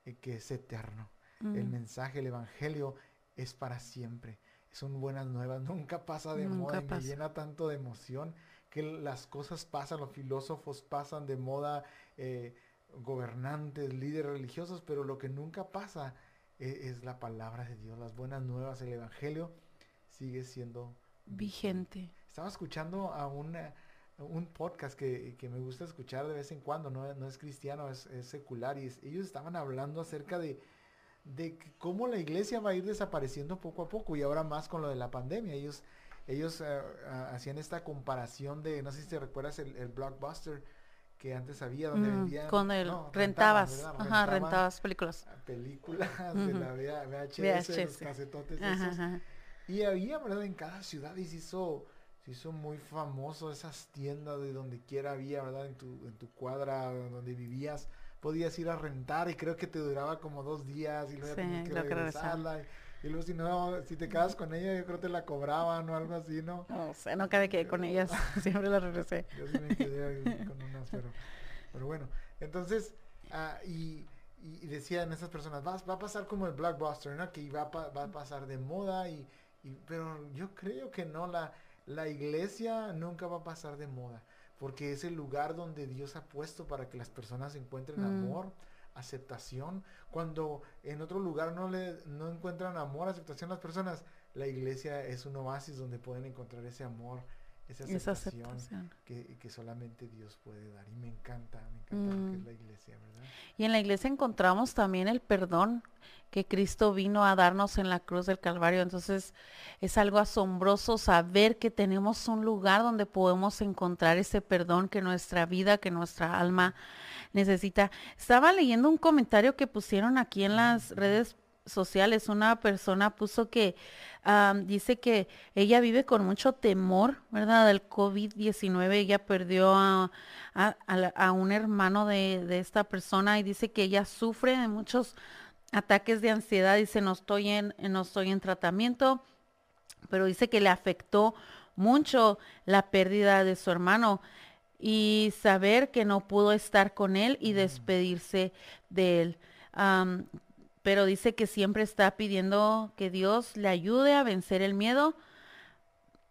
eh, que es eterno. El mensaje, el evangelio es para siempre. Son buenas nuevas, nunca pasa de moda y me llena tanto de emoción que las cosas pasan, los filósofos pasan de moda, eh, gobernantes, líderes religiosos, pero lo que nunca pasa e, es, la palabra de Dios, las buenas nuevas, el Evangelio sigue siendo vigente. Estaba escuchando a una, un podcast que, me gusta escuchar de vez en cuando, no, no es cristiano, es, secular, y ellos estaban hablando acerca de, de cómo la iglesia va a ir desapareciendo poco a poco, y ahora más con lo de la pandemia. Ellos ellos eh, hacían esta comparación de, no sé si te recuerdas el, blockbuster que antes había donde mm, vendían con el rentabas ajá rentabas películas. películas de la VHS, los casetotes esos. y había verdad en cada ciudad y se hizo se hizo muy famoso esas tiendas de donde quiera había verdad en tu en tu cuadra donde vivías podías ir a rentar y creo que te duraba como dos días y luego tenías que regresarla y luego si no, si te quedas con ella, yo creo que te la cobraban o algo así, ¿no? No sé, no cabe que con ellas, siempre la regresé. Yo sí me quedé con unas, pero, pero bueno. Entonces, ah, y, y, decían esas personas, va, va a pasar como el blockbuster, ¿no? Que va, va a pasar de moda y, y, pero yo creo que no, la, la iglesia nunca va a pasar de moda, porque es el lugar donde Dios ha puesto para que las personas encuentren mm. amor aceptación. Cuando en otro lugar no, le, no encuentran amor, aceptación las personas, la iglesia es un oasis donde pueden encontrar ese amor, esa aceptación, Que, que, solamente Dios puede dar. Y me encanta, me encanta lo que es mm. la iglesia, ¿verdad? Y en la iglesia encontramos también el perdón que Cristo vino a darnos en la cruz del Calvario. Entonces es algo asombroso saber que tenemos un lugar donde podemos encontrar ese perdón que nuestra vida, que nuestra alma necesita. Estaba leyendo un comentario que pusieron aquí en las redes sociales. Una persona puso que dice que ella vive con mucho temor, ¿verdad? Del COVID-19. Ella perdió a, a, un hermano de, de, esta persona y dice que ella sufre de muchos ataques de ansiedad. Dice, no estoy en, no estoy en tratamiento, pero dice que le afectó mucho la pérdida de su hermano y saber que no pudo estar con él y mm. despedirse de él pero dice que siempre está pidiendo que Dios le ayude a vencer el miedo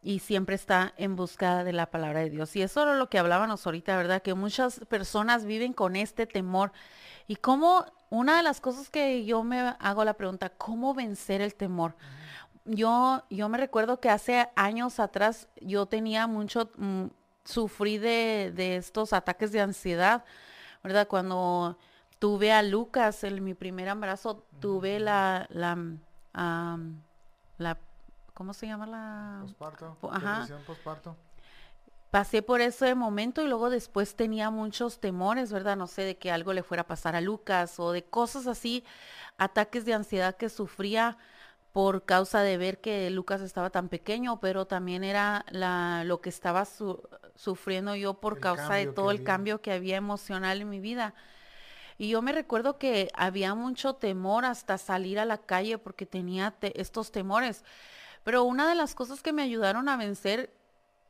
y siempre está en busca de la palabra de Dios. Y eso era lo que hablábamos ahorita, ¿verdad? Que muchas personas viven con este temor. Y como una de las cosas que yo me hago la pregunta, ¿cómo vencer el temor? Yo, yo me recuerdo que hace años atrás yo tenía mucho, mm, sufrí de, de estos ataques de ansiedad, ¿verdad? Cuando tuve a Lucas en mi primer embarazo, tuve la, la, la, ¿cómo se llama la? Posparto. Ajá. Pasé por ese momento y luego después tenía muchos temores, ¿verdad? No sé, de que algo le fuera a pasar a Lucas o de cosas así, ataques de ansiedad que sufría por causa de ver que Lucas estaba tan pequeño, pero también era la, lo que estaba sufriendo yo por causa de todo el cambio que había emocional en mi vida. Y yo me recuerdo que había mucho temor hasta salir a la calle porque tenía estos temores. Pero una de las cosas que me ayudaron a vencer,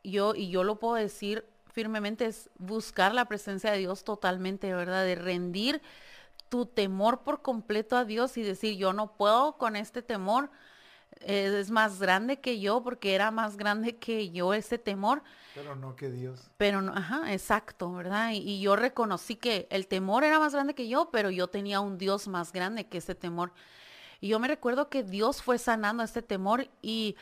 yo, y yo lo puedo decir firmemente, es buscar la presencia de Dios totalmente, ¿verdad? De rendir tu temor por completo a Dios y decir, yo no puedo con este temor, es más grande que yo porque era más grande que yo ese temor. Pero no que Dios. Pero no, ajá, exacto, ¿verdad? Y, yo reconocí que el temor era más grande que yo, pero yo tenía un Dios más grande que ese temor. Y yo me recuerdo que Dios fue sanando este temor y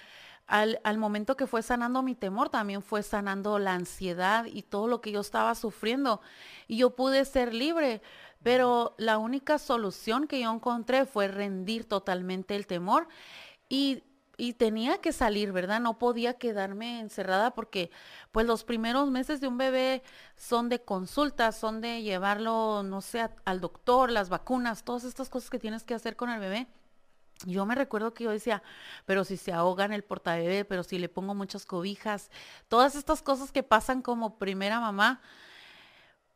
al, al momento que fue sanando mi temor, también fue sanando la ansiedad y todo lo que yo estaba sufriendo. Y yo pude ser libre. Pero la única solución que yo encontré fue rendir totalmente el temor y, y tenía que salir, ¿verdad? No podía quedarme encerrada porque pues los primeros meses de un bebé son de consulta, son de llevarlo, no sé, al doctor, las vacunas, todas estas cosas que tienes que hacer con el bebé. Yo me recuerdo que yo decía, pero si se ahoga en el portabebé, pero si le pongo muchas cobijas, todas estas cosas que pasan como primera mamá,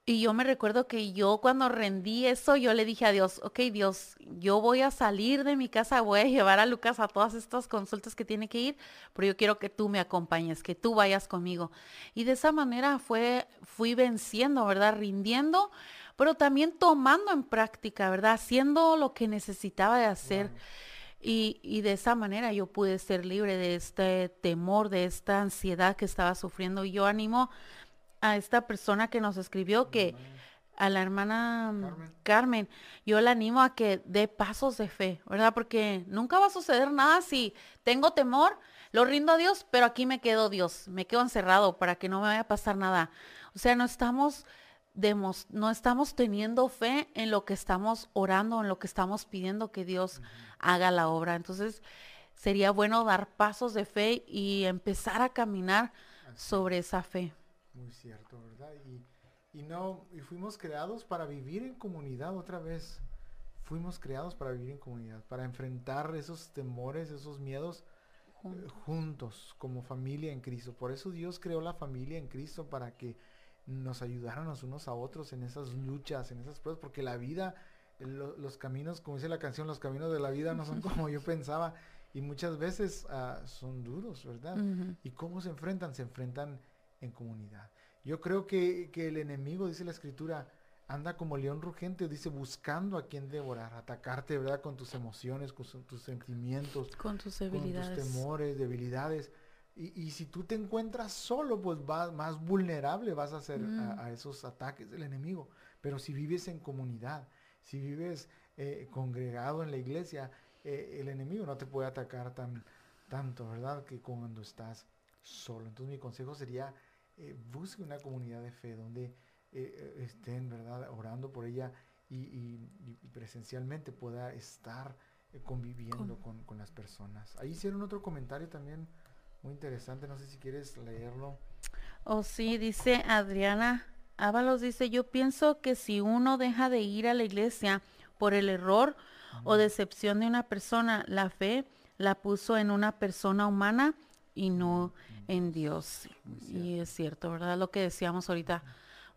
y yo me recuerdo que yo cuando rendí eso, yo le dije a Dios, ok Dios, yo voy a salir de mi casa, voy a llevar a Lucas a todas estas consultas que tiene que ir, pero yo quiero que tú me acompañes, que tú vayas conmigo. Y de esa manera fue, fui venciendo, ¿verdad? Rindiendo, pero también tomando en práctica, ¿verdad? Haciendo lo que necesitaba de hacer. Y, y, de esa manera yo pude ser libre de este temor, de esta ansiedad que estaba sufriendo. Y yo animo a esta persona que nos escribió que a la hermana Carmen. yo la animo a que dé pasos de fe, ¿verdad? Porque nunca va a suceder nada si tengo temor, lo rindo a Dios, pero aquí me quedo Dios, me quedo encerrado para que no me vaya a pasar nada. O sea, no estamos no estamos teniendo fe en lo que estamos orando, en lo que estamos pidiendo que Dios haga la obra. Entonces, sería bueno dar pasos de fe y empezar a caminar sobre esa fe. Muy cierto, ¿verdad? Y, y no, y fuimos creados para vivir en comunidad otra vez. Fuimos creados para vivir en comunidad, para enfrentar esos temores, esos miedos eh, juntos, como familia en Cristo. Por eso Dios creó la familia en Cristo para que nos ayudáramos unos a otros en esas luchas, en esas pruebas, porque la vida, los caminos, como dice la canción, los caminos de la vida no son como yo pensaba y muchas veces ah, son duros, ¿verdad? ¿Y cómo se enfrentan? Se enfrentan en comunidad. Yo creo que, el enemigo, dice la escritura, anda como león rugente, dice, buscando a quien devorar, atacarte, ¿verdad? Con tus emociones, con tus sentimientos, con tus debilidades, con tus temores, debilidades. Y, si tú te encuentras solo, pues vas más vulnerable vas a ser mm. a, esos ataques del enemigo. Pero si vives en comunidad, si vives eh, congregado en la iglesia, eh, el enemigo no te puede atacar tan tanto, ¿verdad? Que cuando estás solo. Entonces mi consejo sería, eh, busque una comunidad de fe donde eh, eh, estén, ¿verdad?, orando por ella y, presencialmente pueda estar conviviendo con, con, las personas. Ahí hicieron otro comentario también muy interesante, no sé si quieres leerlo. Oh, sí, dice Adriana Ábalos, dice, yo pienso que si uno deja de ir a la iglesia por el error o decepción de una persona, la fe la puso en una persona humana y no en Dios. Y es cierto, ¿verdad? Lo que decíamos ahorita.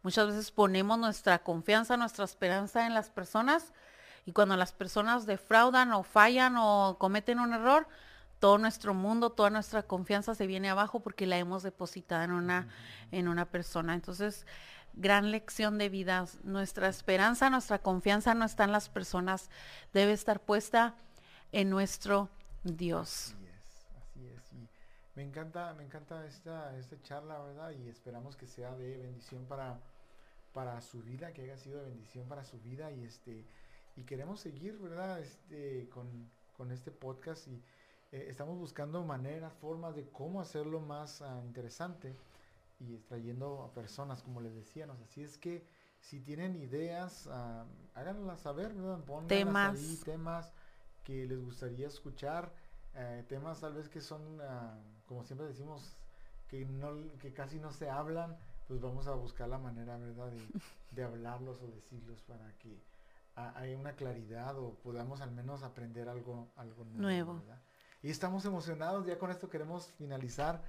Muchas veces ponemos nuestra confianza, nuestra esperanza en las personas y cuando las personas defraudan o fallan o cometen un error, todo nuestro mundo, toda nuestra confianza se viene abajo porque la hemos depositado en una, en una persona. Entonces, gran lección de vida. Nuestra esperanza, nuestra confianza no está en las personas, debe estar puesta en nuestro Dios. Así es, así es. Y me encanta, me encanta esta, esta charla, ¿verdad? Y esperamos que sea de bendición para, para su vida, que haya sido de bendición para su vida. Y este, y queremos seguir, ¿verdad? Este, con, con este podcast y eh, estamos buscando maneras, formas de cómo hacerlo más ah, interesante y trayendo a personas, como les decíamos. Así es que si tienen ideas, uh, háganlas saber, ¿verdad? temas. ahí, temas que les gustaría escuchar, eh, temas tal vez que son, ah, como siempre decimos, que, no, que casi no se hablan, pues vamos a buscar la manera, ¿verdad?, de, hablarlos o decirlos para que haya una claridad o podamos al menos aprender algo, algo nuevo. Y estamos emocionados, ya con esto queremos finalizar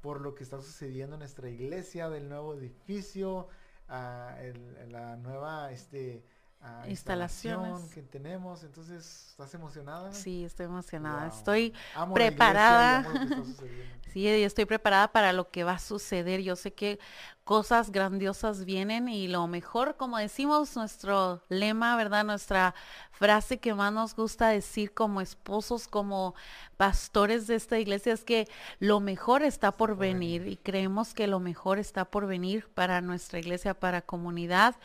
por lo que está sucediendo en nuestra iglesia, del nuevo edificio, uh, el, la nueva este, uh, instalación que tenemos. Entonces, ¿estás emocionada? Sí, estoy emocionada. Estoy preparada. sí, estoy preparada para lo que va a suceder. Yo sé que cosas grandiosas vienen y lo mejor, como decimos, nuestro lema, ¿verdad? Nuestra frase que más nos gusta decir como esposos, como pastores de esta iglesia es que lo mejor está por venir y creemos que lo mejor está por venir para nuestra iglesia, para comunidad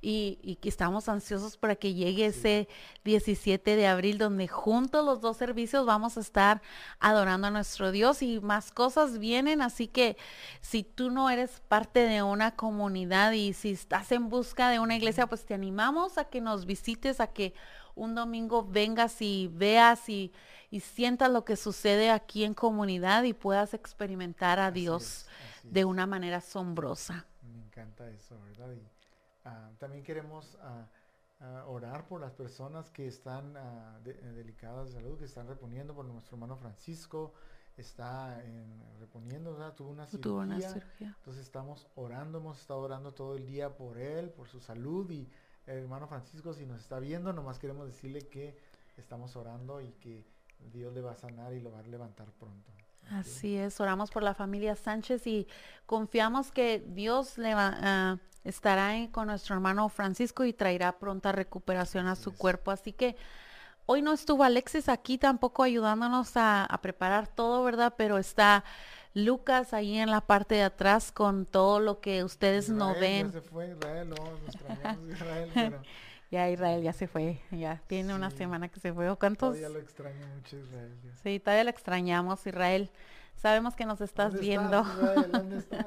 y, que estamos ansiosos para que llegue ese 17 de abril donde juntos los dos servicios vamos a estar adorando a nuestro Dios y más cosas vienen, así que si tú no eres parte de una comunidad y si estás en busca de una iglesia, pues te animamos a que nos visites, a que un domingo vengas y veas y, y sientas lo que sucede aquí en comunidad y puedas experimentar a Dios de una manera asombrosa. Me encanta eso, ¿verdad? Ah, también queremos ah, ah, orar por las personas que están eh, delicadas de salud, que están reponiendo por nuestro hermano Francisco, está reponiendo, Tuvo una cirugía. Entonces estamos orando, hemos estado orando todo el día por él, por su salud y el hermano Francisco, si nos está viendo, nomás queremos decirle que estamos orando y que Dios le va a sanar y lo va a levantar pronto. Así es, oramos por la familia Sánchez y confiamos que Dios le va, estará con nuestro hermano Francisco y traerá pronta recuperación a su cuerpo. Así que hoy no estuvo Alexis aquí tampoco ayudándonos a, preparar todo, ¿verdad? Pero está Lucas ahí en la parte de atrás con todo lo que ustedes no ven. Ya se fue Israel, no, Israel, Ya Israel ya se fue, ya tiene una semana que se fue. ¿Cuántos? Todavía lo extraño mucho Israel. Sí, todavía lo extrañamos Israel. Sabemos que nos estás viendo. ¿Dónde estás?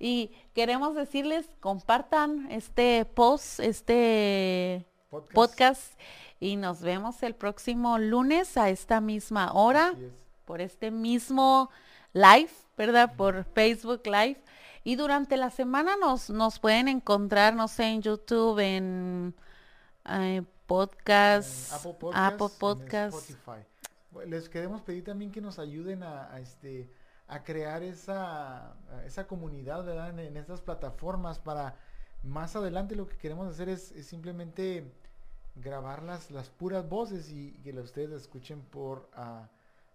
Y queremos decirles, compartan este post, este podcast. y nos vemos el próximo lunes a esta misma hora, por este mismo live, ¿verdad? Por Facebook Live. Y durante la semana nos, nos pueden encontrar, no sé, en YouTube, en eh, podcast, Apple Podcast, Les queremos pedir también que nos ayuden a este a crear esa, esa comunidad ¿verdad? En, estas plataformas para más adelante lo que queremos hacer es, simplemente grabar las, las puras voces y, que ustedes escuchen por, uh,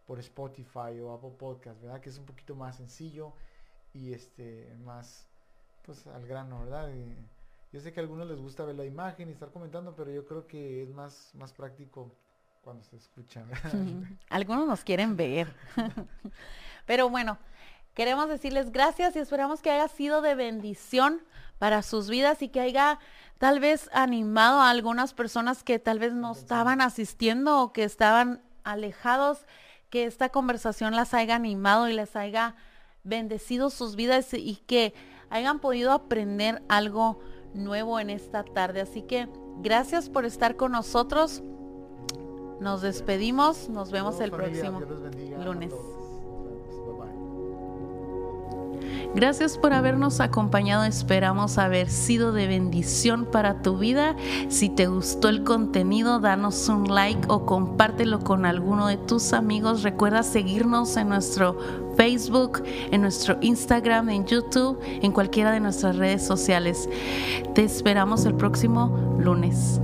por Spotify o Apple Podcast, ¿verdad? Que es un poquito más sencillo y este más pues al grano, ¿verdad? yo sé que a algunos les gusta ver la imagen y estar comentando, pero yo creo que es más, más práctico cuando se escuchan. Algunos nos quieren ver. Pero bueno, queremos decirles gracias y esperamos que haya sido de bendición para sus vidas y que haya tal vez animado a algunas personas que tal vez no estaban asistiendo o que estaban alejados, que esta conversación las haya animado y les haya bendecido sus vidas y que hayan podido aprender algo nuevo en esta tarde. Así que gracias por estar con nosotros. Nos despedimos, nos vemos el próximo lunes. Gracias por habernos acompañado. Esperamos haber sido de bendición para tu vida. Si te gustó el contenido, danos un like o compártelo con alguno de tus amigos. Recuerda seguirnos en nuestro Facebook, en nuestro Instagram, en YouTube, en cualquiera de nuestras redes sociales. Te esperamos el próximo lunes.